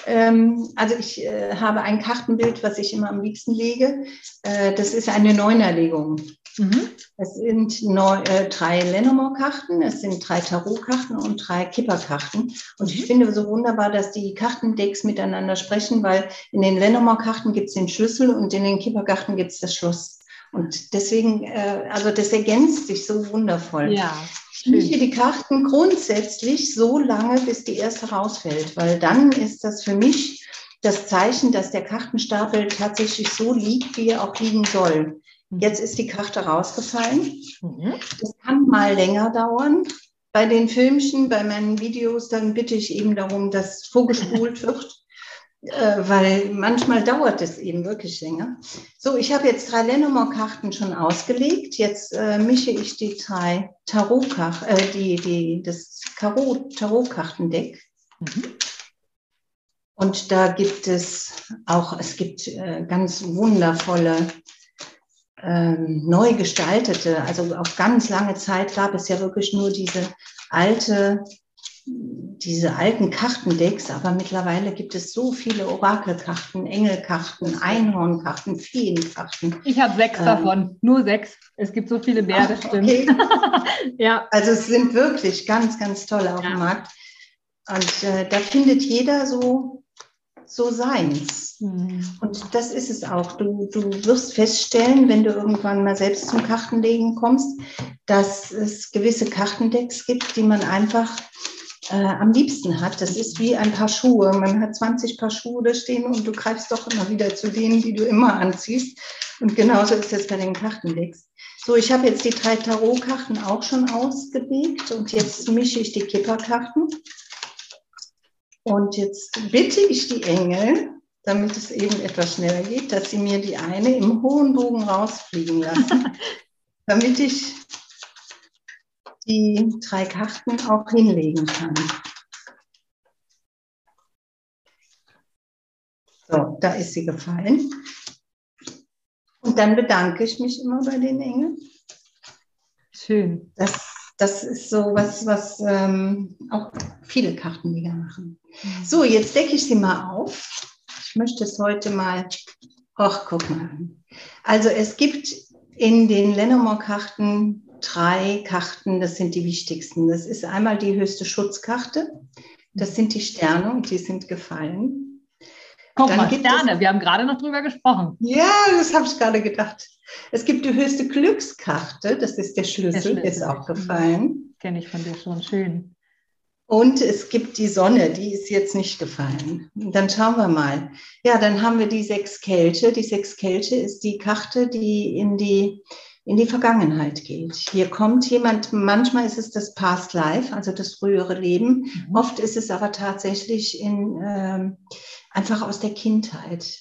ähm, also ich äh, habe ein Kartenbild, was ich immer am liebsten lege. Äh, das ist eine Neunerlegung. Mhm. Es sind neu, äh, drei Lenormand-Karten, es sind drei Tarot-Karten und drei Kipper-Karten. Und ich mhm. finde so wunderbar, dass die Kartendecks miteinander sprechen, weil in den Lenormand-Karten gibt es den Schlüssel und in den Kipper-Karten gibt es das Schloss. Und deswegen, äh, also das ergänzt sich so wundervoll. Ja. Ich mische die Karten grundsätzlich so lange, bis die erste rausfällt, weil dann ist das für mich das Zeichen, dass der Kartenstapel tatsächlich so liegt, wie er auch liegen soll. Mhm. Jetzt ist die Karte rausgefallen. Mhm. Das kann mal länger dauern. Bei den Filmchen, bei meinen Videos, dann bitte ich eben darum, dass vorgespult wird, äh, weil manchmal dauert es eben wirklich länger. So, ich habe jetzt drei Lenormand-Karten schon ausgelegt. Jetzt äh, mische ich die drei Tarot-Karten, äh, die, die, das Tarot-Kartendeck. Mhm. Und da gibt es auch, es gibt äh, ganz wundervolle ähm, neu gestaltete, also auf ganz lange Zeit gab es ja wirklich nur diese alte, diese alten Kartendecks, aber mittlerweile gibt es so viele Orakelkarten, Engelkarten, Einhornkarten, Feenkarten. Ich habe sechs ähm, davon, nur sechs. Es gibt so viele mehr, das stimmt. Okay. ja. Also es sind wirklich ganz, ganz tolle auf ja. dem Markt. Und äh, da findet jeder so so seins. Mhm. Und das ist es auch. Du, du wirst feststellen, wenn du irgendwann mal selbst zum Kartenlegen kommst, dass es gewisse Kartendecks gibt, die man einfach äh, am liebsten hat. Das ist wie ein paar Schuhe. Man hat 20 Paar Schuhe da stehen und du greifst doch immer wieder zu denen, die du immer anziehst. Und genauso ist es bei den Kartendecks. So, ich habe jetzt die drei Tarotkarten auch schon ausgelegt und jetzt mische ich die Kipperkarten. Und jetzt bitte ich die Engel, damit es eben etwas schneller geht, dass sie mir die eine im hohen Bogen rausfliegen lassen, damit ich die drei Karten auch hinlegen kann. So, da ist sie gefallen. Und dann bedanke ich mich immer bei den Engeln. Schön. Das das ist so was, was ähm, auch viele Kartenleger machen. Mhm. So, jetzt decke ich sie mal auf. Ich möchte es heute mal, ach, guck mal. Also es gibt in den Lenormand-Karten drei Karten, das sind die wichtigsten. Das ist einmal die höchste Schutzkarte. Das sind die Sterne und die sind gefallen. Guck Dann mal, Sterne, es, wir haben gerade noch drüber gesprochen. Ja, das habe ich gerade gedacht. Es gibt die höchste Glückskarte, das ist der Schlüssel, der Schlüssel. ist auch gefallen. Kenne ich von dir schon, schön. Und es gibt die Sonne, die ist jetzt nicht gefallen. Dann schauen wir mal. Ja, dann haben wir die sechs Kelche. Die sechs Kelche ist die Karte, die in die, in die Vergangenheit geht. Hier kommt jemand, manchmal ist es das Past Life, also das frühere Leben. Mhm. Oft ist es aber tatsächlich in, äh, einfach aus der Kindheit.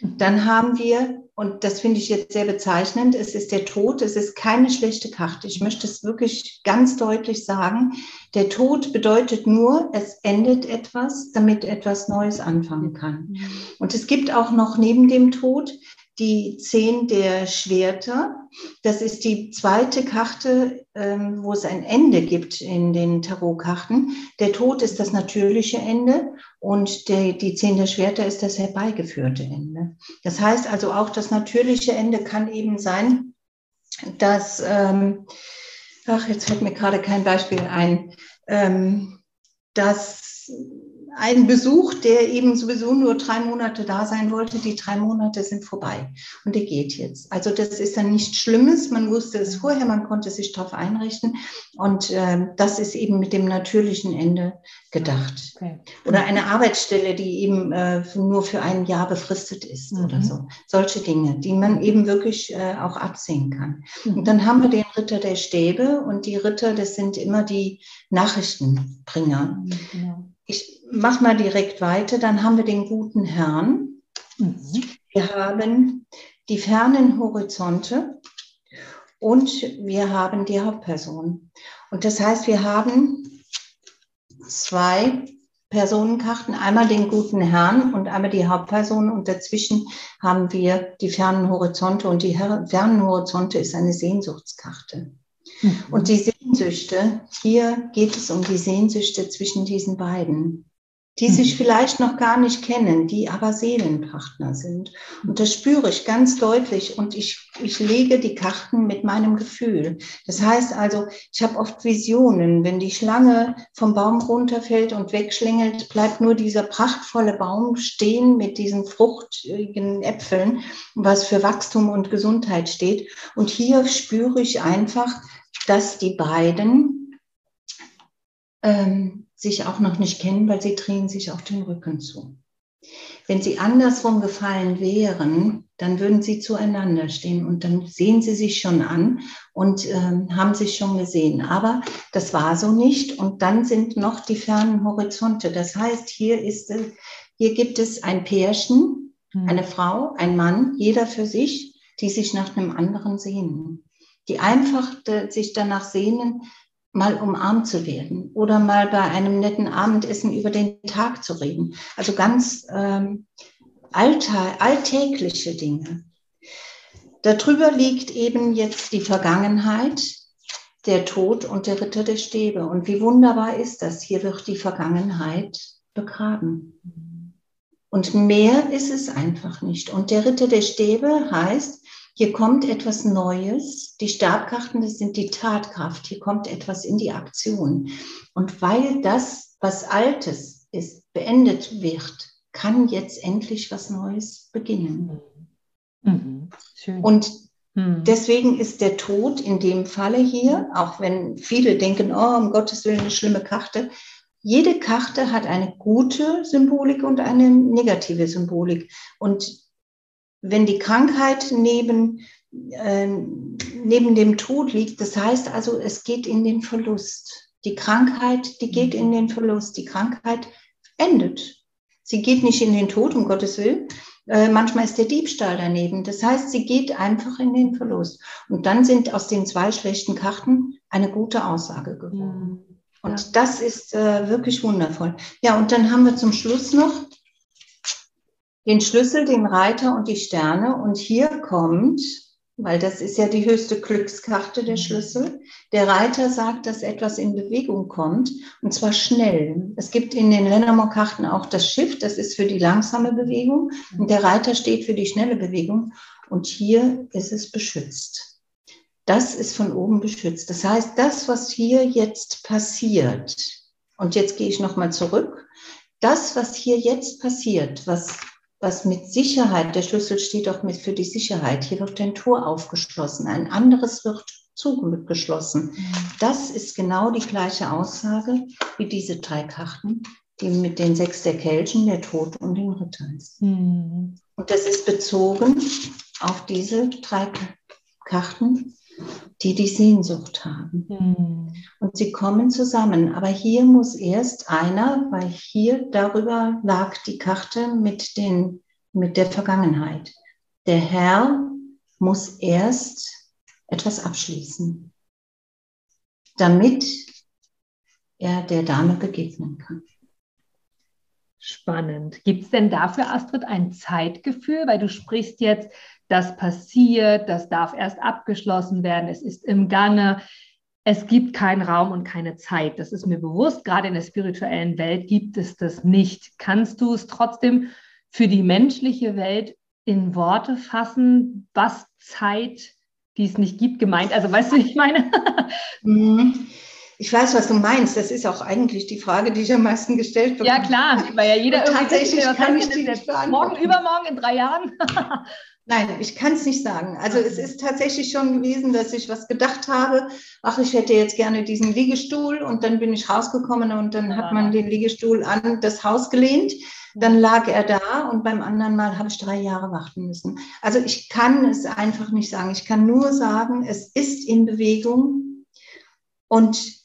Dann haben wir und das finde ich jetzt sehr bezeichnend, es ist der Tod, es ist keine schlechte Karte. Ich möchte es wirklich ganz deutlich sagen. Der Tod bedeutet nur, es endet etwas, damit etwas Neues anfangen kann. Mhm. Und es gibt auch noch neben dem Tod die Zehn der Schwerter. Das ist die zweite Karte, ähm, wo es ein Ende gibt in den Tarotkarten. Der Tod ist das natürliche Ende und die Zehn der Schwerter ist das herbeigeführte Ende. Das heißt also auch, das natürliche Ende kann eben sein, dass, ähm, ach, jetzt fällt mir gerade kein Beispiel ein, ähm, dass ein Besuch, der eben sowieso nur drei Monate da sein wollte. Die drei Monate sind vorbei und der geht jetzt. Also das ist dann nichts Schlimmes. Man wusste es vorher, man konnte sich darauf einrichten und äh, das ist eben mit dem natürlichen Ende gedacht. Okay. Oder eine Arbeitsstelle, die eben äh, nur für ein Jahr befristet ist mhm. oder so. Solche Dinge, die man eben wirklich äh, auch absehen kann. Mhm. Und dann haben wir den Ritter der Stäbe und die Ritter, das sind immer die Nachrichtenbringer. Mhm, genau ich mache mal direkt weiter, dann haben wir den guten Herrn. Mhm. Wir haben die fernen Horizonte und wir haben die Hauptperson. Und das heißt, wir haben zwei Personenkarten, einmal den guten Herrn und einmal die Hauptperson und dazwischen haben wir die fernen Horizonte und die fernen Horizonte ist eine Sehnsuchtskarte. Mhm. Und die Sehnsüchte, hier geht es um die Sehnsüchte zwischen diesen beiden, die mhm. sich vielleicht noch gar nicht kennen, die aber Seelenpartner sind. Und das spüre ich ganz deutlich und ich, ich lege die Karten mit meinem Gefühl. Das heißt also, ich habe oft Visionen, wenn die Schlange vom Baum runterfällt und wegschlängelt, bleibt nur dieser prachtvolle Baum stehen mit diesen fruchtigen Äpfeln, was für Wachstum und Gesundheit steht. Und hier spüre ich einfach, dass die beiden ähm, sich auch noch nicht kennen, weil sie drehen sich auf den Rücken zu. Wenn sie andersrum gefallen wären, dann würden sie zueinander stehen und dann sehen sie sich schon an und ähm, haben sich schon gesehen. Aber das war so nicht. Und dann sind noch die fernen Horizonte. Das heißt, hier ist hier gibt es ein Pärchen, hm. eine Frau, ein Mann, jeder für sich, die sich nach einem anderen sehnen die einfach sich danach sehnen, mal umarmt zu werden oder mal bei einem netten Abendessen über den Tag zu reden. Also ganz ähm, alltag, alltägliche Dinge. Darüber liegt eben jetzt die Vergangenheit, der Tod und der Ritter der Stäbe. Und wie wunderbar ist das? Hier wird die Vergangenheit begraben. Und mehr ist es einfach nicht. Und der Ritter der Stäbe heißt, hier kommt etwas Neues. Die Stabkarten, das sind die Tatkraft. Hier kommt etwas in die Aktion. Und weil das, was Altes ist, beendet wird, kann jetzt endlich was Neues beginnen. Mhm. Und mhm. deswegen ist der Tod in dem Falle hier, auch wenn viele denken, oh, um Gottes Willen, eine schlimme Karte. Jede Karte hat eine gute Symbolik und eine negative Symbolik. Und wenn die Krankheit neben, äh, neben dem Tod liegt, das heißt also, es geht in den Verlust. Die Krankheit, die geht in den Verlust. Die Krankheit endet. Sie geht nicht in den Tod, um Gottes Willen. Äh, manchmal ist der Diebstahl daneben. Das heißt, sie geht einfach in den Verlust. Und dann sind aus den zwei schlechten Karten eine gute Aussage geworden. Mhm. Und das ist äh, wirklich wundervoll. Ja, und dann haben wir zum Schluss noch den Schlüssel, den Reiter und die Sterne. Und hier kommt, weil das ist ja die höchste Glückskarte der Schlüssel, der Reiter sagt, dass etwas in Bewegung kommt und zwar schnell. Es gibt in den Lenormand-Karten auch das Schiff, das ist für die langsame Bewegung und der Reiter steht für die schnelle Bewegung und hier ist es beschützt. Das ist von oben beschützt. Das heißt, das, was hier jetzt passiert, und jetzt gehe ich nochmal zurück, das, was hier jetzt passiert, was was mit Sicherheit, der Schlüssel steht auch mit für die Sicherheit. Hier wird ein Tor aufgeschlossen, ein anderes wird zugeschlossen. Mhm. Das ist genau die gleiche Aussage wie diese drei Karten, die mit den sechs der Kelchen, der Tod und dem Ritter ist. Mhm. Und das ist bezogen auf diese drei Karten, die die Sehnsucht haben. Mhm. Und sie kommen zusammen. Aber hier muss erst einer, weil hier darüber lag die Karte mit, den, mit der Vergangenheit. Der Herr muss erst etwas abschließen, damit er der Dame begegnen kann. Spannend. Gibt es denn dafür, Astrid, ein Zeitgefühl? Weil du sprichst jetzt, das passiert, das darf erst abgeschlossen werden, es ist im Gange. Es gibt keinen Raum und keine Zeit. Das ist mir bewusst. Gerade in der spirituellen Welt gibt es das nicht. Kannst du es trotzdem für die menschliche Welt in Worte fassen, was Zeit, die es nicht gibt, gemeint? Also weißt du, ich meine? Mhm. Ich weiß, was du meinst. Das ist auch eigentlich die Frage, die ich am meisten gestellt bekomme. Ja, klar, weil ja jeder irgendwie tatsächlich kann ich die nicht Morgen, übermorgen, in drei Jahren. Nein, ich kann es nicht sagen. Also es ist tatsächlich schon gewesen, dass ich was gedacht habe, ach, ich hätte jetzt gerne diesen Liegestuhl und dann bin ich rausgekommen und dann ja. hat man den Liegestuhl an das Haus gelehnt. Dann lag er da und beim anderen Mal habe ich drei Jahre warten müssen. Also ich kann es einfach nicht sagen. Ich kann nur sagen, es ist in Bewegung und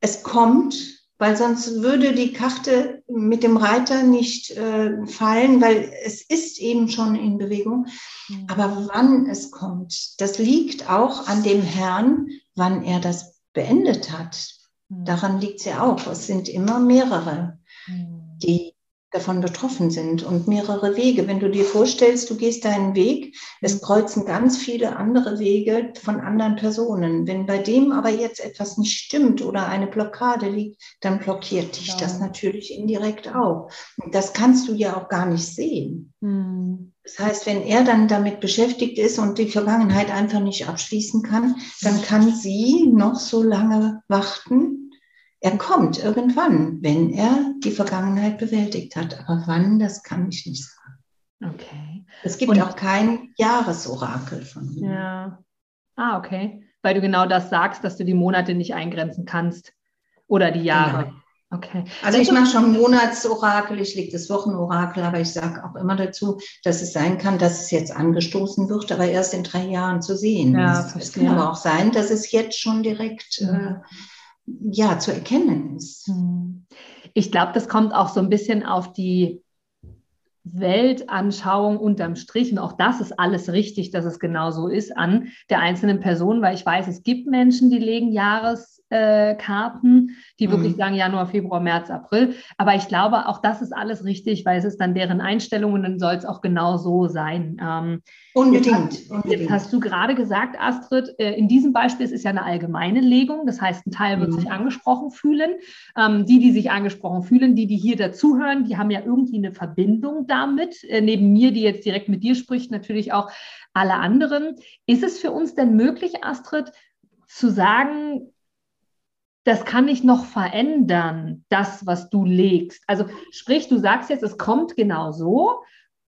es kommt weil sonst würde die Karte mit dem Reiter nicht äh, fallen, weil es ist eben schon in Bewegung. Mhm. Aber wann es kommt, das liegt auch an dem Herrn, wann er das beendet hat. Mhm. Daran liegt es ja auch. Es sind immer mehrere, mhm. die davon betroffen sind und mehrere Wege. Wenn du dir vorstellst, du gehst deinen Weg, es mhm. kreuzen ganz viele andere Wege von anderen Personen. Wenn bei dem aber jetzt etwas nicht stimmt oder eine Blockade liegt, dann blockiert dich ja. das natürlich indirekt auch. Und das kannst du ja auch gar nicht sehen. Mhm. Das heißt, wenn er dann damit beschäftigt ist und die Vergangenheit einfach nicht abschließen kann, dann kann sie noch so lange warten, er kommt irgendwann, wenn er die Vergangenheit bewältigt hat. Aber wann, das kann ich nicht sagen. Okay. Es gibt Und, auch kein Jahresorakel von mir. Ja. Ah, okay. Weil du genau das sagst, dass du die Monate nicht eingrenzen kannst. Oder die Jahre. Genau. Okay. Also ich mache schon Monatsorakel, ich lege das Wochenorakel, aber ich sage auch immer dazu, dass es sein kann, dass es jetzt angestoßen wird, aber erst in drei Jahren zu sehen ja. Es kann aber auch sein, dass es jetzt schon direkt äh, ja, zu erkennen ist. Hm. Ich glaube, das kommt auch so ein bisschen auf die Weltanschauung unterm Strich, und auch das ist alles richtig, dass es genau so ist, an der einzelnen Person, weil ich weiß, es gibt Menschen, die legen Jahres, Karten, die mhm. wirklich sagen Januar, Februar, März, April. Aber ich glaube, auch das ist alles richtig, weil es ist dann deren Einstellung und dann soll es auch genau so sein. Ähm, unbedingt, jetzt hast, Jetzt hast du gerade gesagt, Astrid, äh, in diesem Beispiel es ist ja eine allgemeine Legung. Das heißt, ein Teil wird mhm. sich angesprochen fühlen. Ähm, die, die sich angesprochen fühlen, die, die hier dazuhören, die haben ja irgendwie eine Verbindung damit. Äh, neben mir, die jetzt direkt mit dir spricht, natürlich auch alle anderen. Ist es für uns denn möglich, Astrid, zu sagen, das kann ich noch verändern, das, was du legst. Also sprich, du sagst jetzt, es kommt genau so,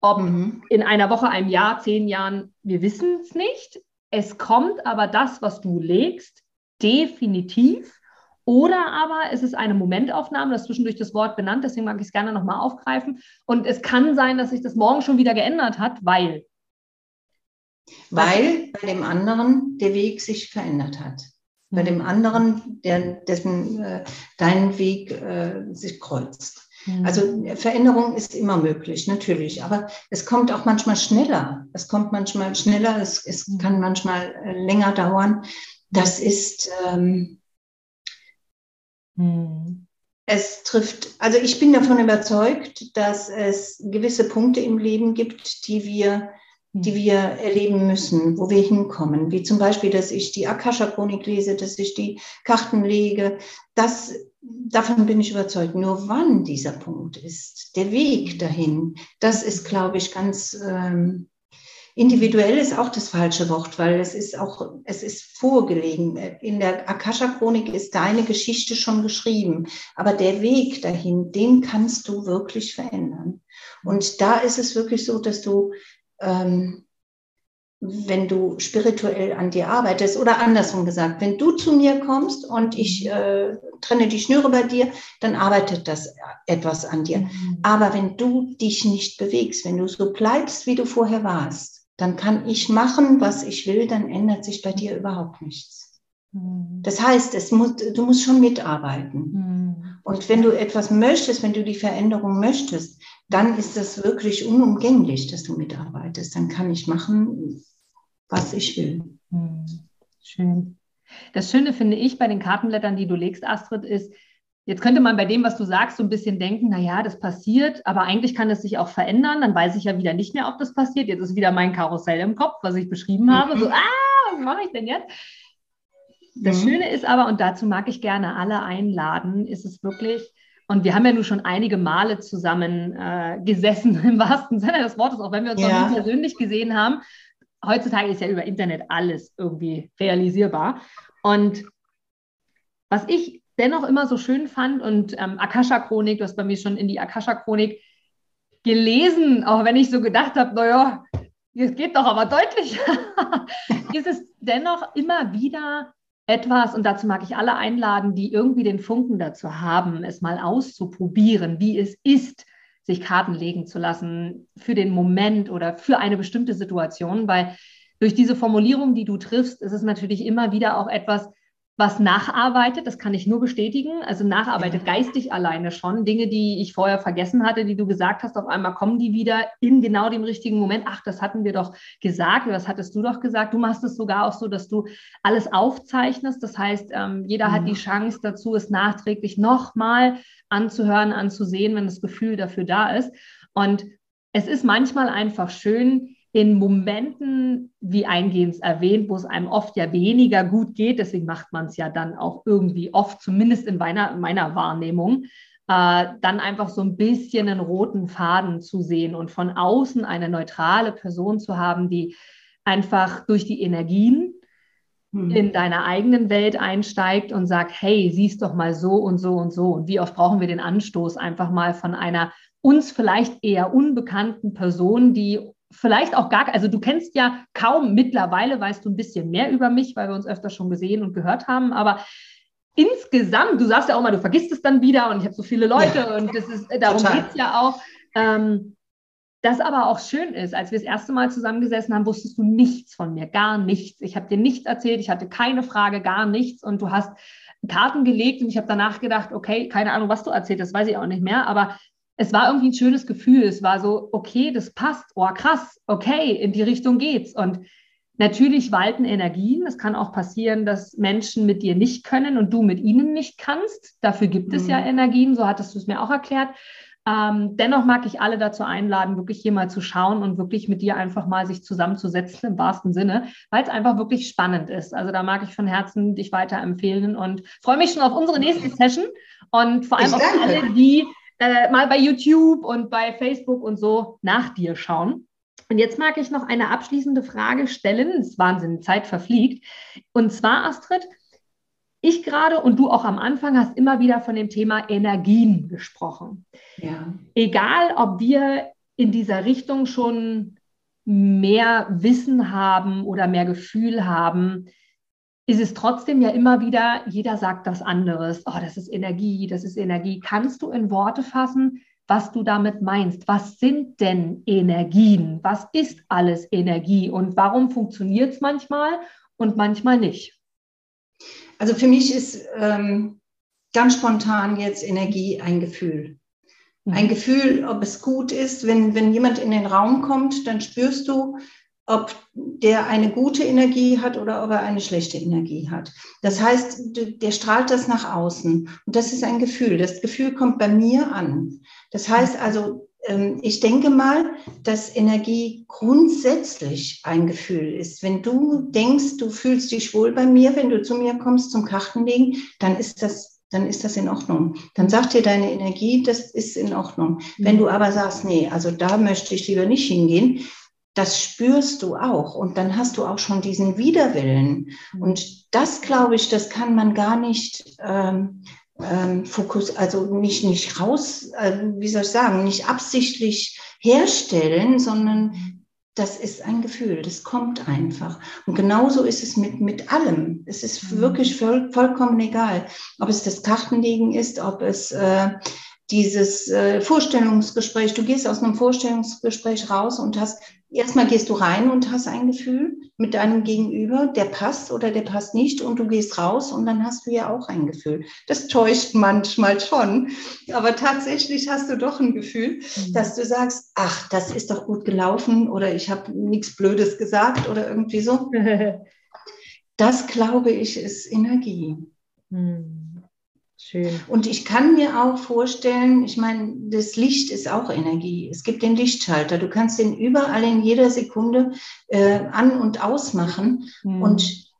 ob mhm. in einer Woche, einem Jahr, zehn Jahren, wir wissen es nicht. Es kommt aber das, was du legst, definitiv. Oder aber es ist eine Momentaufnahme, das zwischendurch das Wort benannt, deswegen mag ich es gerne nochmal aufgreifen. Und es kann sein, dass sich das morgen schon wieder geändert hat, weil. Weil bei dem anderen der Weg sich verändert hat bei dem anderen, der, dessen äh, dein Weg äh, sich kreuzt. Mhm. Also Veränderung ist immer möglich, natürlich, aber es kommt auch manchmal schneller. Es kommt manchmal schneller, es, es mhm. kann manchmal äh, länger dauern. Das ist, ähm, mhm. es trifft, also ich bin davon überzeugt, dass es gewisse Punkte im Leben gibt, die wir die wir erleben müssen, wo wir hinkommen. Wie zum Beispiel, dass ich die Akasha-Chronik lese, dass ich die Karten lege. Das, davon bin ich überzeugt. Nur wann dieser Punkt ist, der Weg dahin, das ist, glaube ich, ganz ähm, individuell ist auch das falsche Wort, weil es ist auch, es ist vorgelegen. In der Akasha-Chronik ist deine Geschichte schon geschrieben, aber der Weg dahin, den kannst du wirklich verändern. Und da ist es wirklich so, dass du, ähm, wenn du spirituell an dir arbeitest oder andersrum gesagt, wenn du zu mir kommst und ich äh, trenne die Schnüre bei dir, dann arbeitet das etwas an dir. Mhm. Aber wenn du dich nicht bewegst, wenn du so bleibst, wie du vorher warst, dann kann ich machen, was ich will, dann ändert sich bei dir überhaupt nichts. Mhm. Das heißt, es muss, du musst schon mitarbeiten. Mhm. Und wenn du etwas möchtest, wenn du die Veränderung möchtest, dann ist das wirklich unumgänglich, dass du mitarbeitest. Dann kann ich machen, was ich will. Mhm. Schön. Das Schöne finde ich bei den Kartenblättern, die du legst, Astrid, ist, Jetzt könnte man bei dem, was du sagst, so ein bisschen denken, naja, das passiert, aber eigentlich kann es sich auch verändern. Dann weiß ich ja wieder nicht mehr, ob das passiert. Jetzt ist wieder mein Karussell im Kopf, was ich beschrieben habe. So, mhm. ah, was mache ich denn jetzt? Das mhm. Schöne ist aber, und dazu mag ich gerne alle einladen, ist es wirklich, und wir haben ja nun schon einige Male zusammen äh, gesessen, im wahrsten Sinne des Wortes, auch wenn wir uns ja. noch nie persönlich gesehen haben. Heutzutage ist ja über Internet alles irgendwie realisierbar. Und was ich dennoch immer so schön fand und ähm, Akasha-Chronik, du hast bei mir schon in die Akasha-Chronik gelesen, auch wenn ich so gedacht habe, naja, es geht doch aber deutlich, ist es dennoch immer wieder etwas, und dazu mag ich alle einladen, die irgendwie den Funken dazu haben, es mal auszuprobieren, wie es ist, sich Karten legen zu lassen für den Moment oder für eine bestimmte Situation, weil durch diese Formulierung, die du triffst, ist es natürlich immer wieder auch etwas, was nacharbeitet, das kann ich nur bestätigen. Also nacharbeitet ja. geistig alleine schon. Dinge, die ich vorher vergessen hatte, die du gesagt hast, auf einmal kommen die wieder in genau dem richtigen Moment. Ach, das hatten wir doch gesagt, was hattest du doch gesagt. Du machst es sogar auch so, dass du alles aufzeichnest. Das heißt, ähm, jeder ja. hat die Chance dazu, es nachträglich nochmal anzuhören, anzusehen, wenn das Gefühl dafür da ist. Und es ist manchmal einfach schön, in Momenten, wie eingehend erwähnt, wo es einem oft ja weniger gut geht, deswegen macht man es ja dann auch irgendwie oft, zumindest in meiner, meiner Wahrnehmung, äh, dann einfach so ein bisschen einen roten Faden zu sehen und von außen eine neutrale Person zu haben, die einfach durch die Energien mhm. in deiner eigenen Welt einsteigt und sagt, hey, siehst doch mal so und so und so. Und wie oft brauchen wir den Anstoß einfach mal von einer uns vielleicht eher unbekannten Person, die vielleicht auch gar, also du kennst ja kaum mittlerweile, weißt du ein bisschen mehr über mich, weil wir uns öfter schon gesehen und gehört haben, aber insgesamt, du sagst ja auch mal, du vergisst es dann wieder und ich habe so viele Leute ja. und das ist, darum geht es ja auch. Ähm, das aber auch schön ist, als wir das erste Mal zusammengesessen haben, wusstest du nichts von mir, gar nichts. Ich habe dir nichts erzählt, ich hatte keine Frage, gar nichts und du hast Karten gelegt und ich habe danach gedacht, okay, keine Ahnung, was du erzählt hast, weiß ich auch nicht mehr, aber es war irgendwie ein schönes Gefühl. Es war so, okay, das passt. Oh, krass. Okay, in die Richtung geht's. Und natürlich walten Energien. Es kann auch passieren, dass Menschen mit dir nicht können und du mit ihnen nicht kannst. Dafür gibt es ja mhm. Energien. So hattest du es mir auch erklärt. Ähm, dennoch mag ich alle dazu einladen, wirklich hier mal zu schauen und wirklich mit dir einfach mal sich zusammenzusetzen im wahrsten Sinne, weil es einfach wirklich spannend ist. Also da mag ich von Herzen dich weiterempfehlen und freue mich schon auf unsere nächste Session und vor allem auf alle, die äh, mal bei YouTube und bei Facebook und so nach dir schauen. Und jetzt mag ich noch eine abschließende Frage stellen. Es ist Wahnsinn, Zeit verfliegt. Und zwar, Astrid, ich gerade und du auch am Anfang hast immer wieder von dem Thema Energien gesprochen. Ja. Egal, ob wir in dieser Richtung schon mehr Wissen haben oder mehr Gefühl haben, ist es trotzdem ja immer wieder, jeder sagt was anderes. Oh, das ist Energie, das ist Energie. Kannst du in Worte fassen, was du damit meinst? Was sind denn Energien? Was ist alles Energie? Und warum funktioniert es manchmal und manchmal nicht? Also für mich ist ähm, ganz spontan jetzt Energie ein Gefühl. Ein mhm. Gefühl, ob es gut ist, wenn, wenn jemand in den Raum kommt, dann spürst du, ob der eine gute Energie hat oder ob er eine schlechte Energie hat. Das heißt, der strahlt das nach außen. Und das ist ein Gefühl. Das Gefühl kommt bei mir an. Das heißt also, ähm, ich denke mal, dass Energie grundsätzlich ein Gefühl ist. Wenn du denkst, du fühlst dich wohl bei mir, wenn du zu mir kommst zum Kartenlegen, dann ist das dann ist das in Ordnung. Dann sagt dir deine Energie, das ist in Ordnung. Wenn du aber sagst, nee, also da möchte ich lieber nicht hingehen, das spürst du auch und dann hast du auch schon diesen Widerwillen. Mhm. Und das, glaube ich, das kann man gar nicht ähm, ähm, Fokus, also nicht, nicht raus, äh, wie soll ich sagen, nicht absichtlich herstellen, sondern das ist ein Gefühl, das kommt einfach. Und genauso ist es mit, mit allem. Es ist mhm. wirklich voll, vollkommen egal, ob es das Kartenlegen ist, ob es äh, dieses äh, Vorstellungsgespräch, du gehst aus einem Vorstellungsgespräch raus und hast, erstmal gehst du rein und hast ein Gefühl mit deinem Gegenüber, der passt oder der passt nicht und du gehst raus und dann hast du ja auch ein Gefühl. Das täuscht manchmal schon, aber tatsächlich hast du doch ein Gefühl, mhm. dass du sagst, ach, das ist doch gut gelaufen oder ich habe nichts Blödes gesagt oder irgendwie so. das glaube ich ist Energie. Mhm. Schön. Und ich kann mir auch vorstellen, ich meine, das Licht ist auch Energie. Es gibt den Lichtschalter. Du kannst den überall in jeder Sekunde äh, an- und ausmachen. Mhm. Und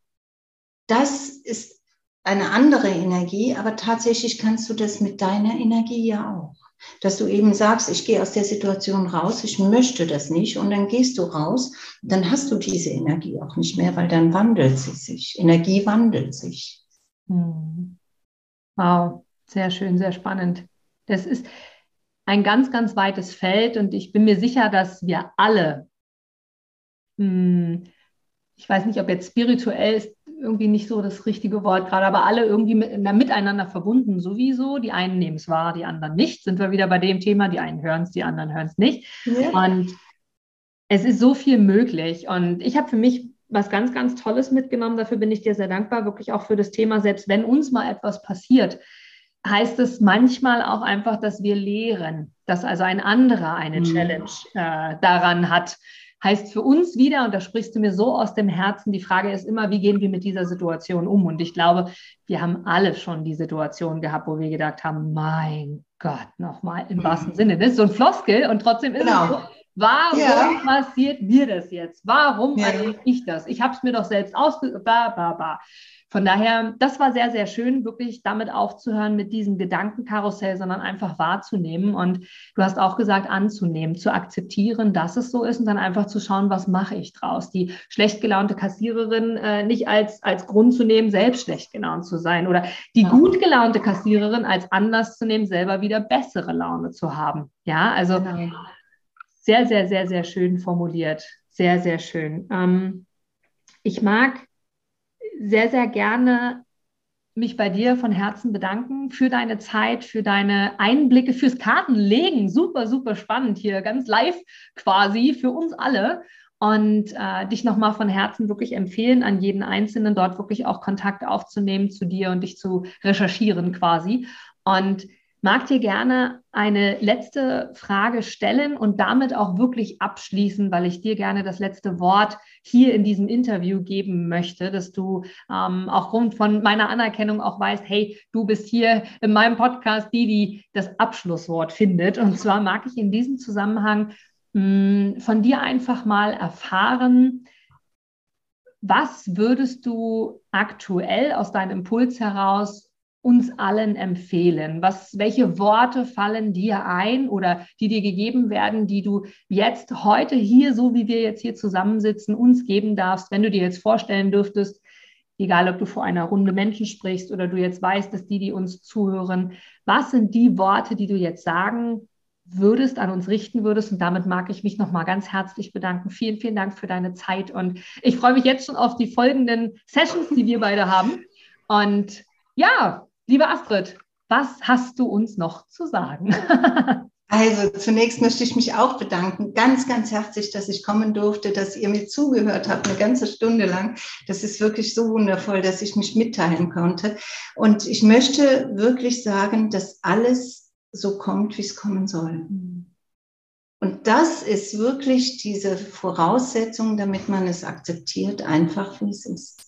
das ist eine andere Energie, aber tatsächlich kannst du das mit deiner Energie ja auch. Dass du eben sagst, ich gehe aus der Situation raus, ich möchte das nicht und dann gehst du raus, dann hast du diese Energie auch nicht mehr, weil dann wandelt sie sich. Energie wandelt sich. Mhm. Wow, sehr schön, sehr spannend. Das ist ein ganz, ganz weites Feld und ich bin mir sicher, dass wir alle, hm, ich weiß nicht, ob jetzt spirituell ist irgendwie nicht so das richtige Wort gerade, aber alle irgendwie mit, miteinander verbunden sowieso. Die einen nehmen es wahr, die anderen nicht. Sind wir wieder bei dem Thema, die einen hören es, die anderen hören es nicht. Ja. Und es ist so viel möglich. Und ich habe für mich was ganz, ganz Tolles mitgenommen. Dafür bin ich dir sehr dankbar, wirklich auch für das Thema, selbst wenn uns mal etwas passiert, heißt es manchmal auch einfach, dass wir lehren, dass also ein anderer eine mhm. Challenge äh, daran hat. Heißt für uns wieder, und da sprichst du mir so aus dem Herzen, die Frage ist immer, wie gehen wir mit dieser Situation um? Und ich glaube, wir haben alle schon die Situation gehabt, wo wir gedacht haben, mein Gott, nochmal im mhm. wahrsten Sinne. Das ist so ein Floskel und trotzdem ist genau. es so, Warum ja. passiert mir das jetzt? Warum ja. erlebe ich das? Ich habe es mir doch selbst ausgesucht. Von daher, das war sehr, sehr schön, wirklich damit aufzuhören mit diesem Gedankenkarussell, sondern einfach wahrzunehmen. Und du hast auch gesagt, anzunehmen, zu akzeptieren, dass es so ist und dann einfach zu schauen, was mache ich draus? Die schlecht gelaunte Kassiererin äh, nicht als, als Grund zu nehmen, selbst schlecht gelaunt zu sein oder die gut gelaunte Kassiererin als Anlass zu nehmen, selber wieder bessere Laune zu haben. Ja, also genau sehr, sehr, sehr, sehr schön formuliert. Sehr, sehr schön. Ähm, ich mag sehr, sehr gerne mich bei dir von Herzen bedanken für deine Zeit, für deine Einblicke, fürs Kartenlegen. Super, super spannend hier, ganz live quasi für uns alle. Und äh, dich nochmal von Herzen wirklich empfehlen, an jeden Einzelnen dort wirklich auch Kontakt aufzunehmen zu dir und dich zu recherchieren quasi. Und mag dir gerne eine letzte Frage stellen und damit auch wirklich abschließen, weil ich dir gerne das letzte Wort hier in diesem Interview geben möchte, dass du ähm, aufgrund von meiner Anerkennung auch weißt, hey, du bist hier in meinem Podcast die, die das Abschlusswort findet. Und zwar mag ich in diesem Zusammenhang mh, hm, von dir einfach mal erfahren, was würdest du aktuell aus deinem Impuls heraus uns allen empfehlen? Was, welche Worte fallen dir ein oder die dir gegeben werden, die du jetzt heute hier, so wie wir jetzt hier zusammensitzen, uns geben darfst, wenn du dir jetzt vorstellen dürftest, egal ob du vor einer Runde Menschen sprichst oder du jetzt weißt, dass die, die uns zuhören, was sind die Worte, die du jetzt sagen würdest, an uns richten würdest. Und damit mag ich mich nochmal ganz herzlich bedanken. Vielen, vielen Dank für deine Zeit. Und ich freue mich jetzt schon auf die folgenden Sessions, die wir beide haben. Und ja, Liebe Astrid, was hast du uns noch zu sagen? Also zunächst möchte ich mich auch bedanken, ganz, ganz herzlich, dass ich kommen durfte, dass ihr mir zugehört habt, eine ganze Stunde lang. Das ist wirklich so wundervoll, dass ich mich mitteilen konnte. Und ich möchte wirklich sagen, dass alles so kommt, wie es kommen soll. Und das ist wirklich diese Voraussetzung, damit man es akzeptiert, einfach wie es ist.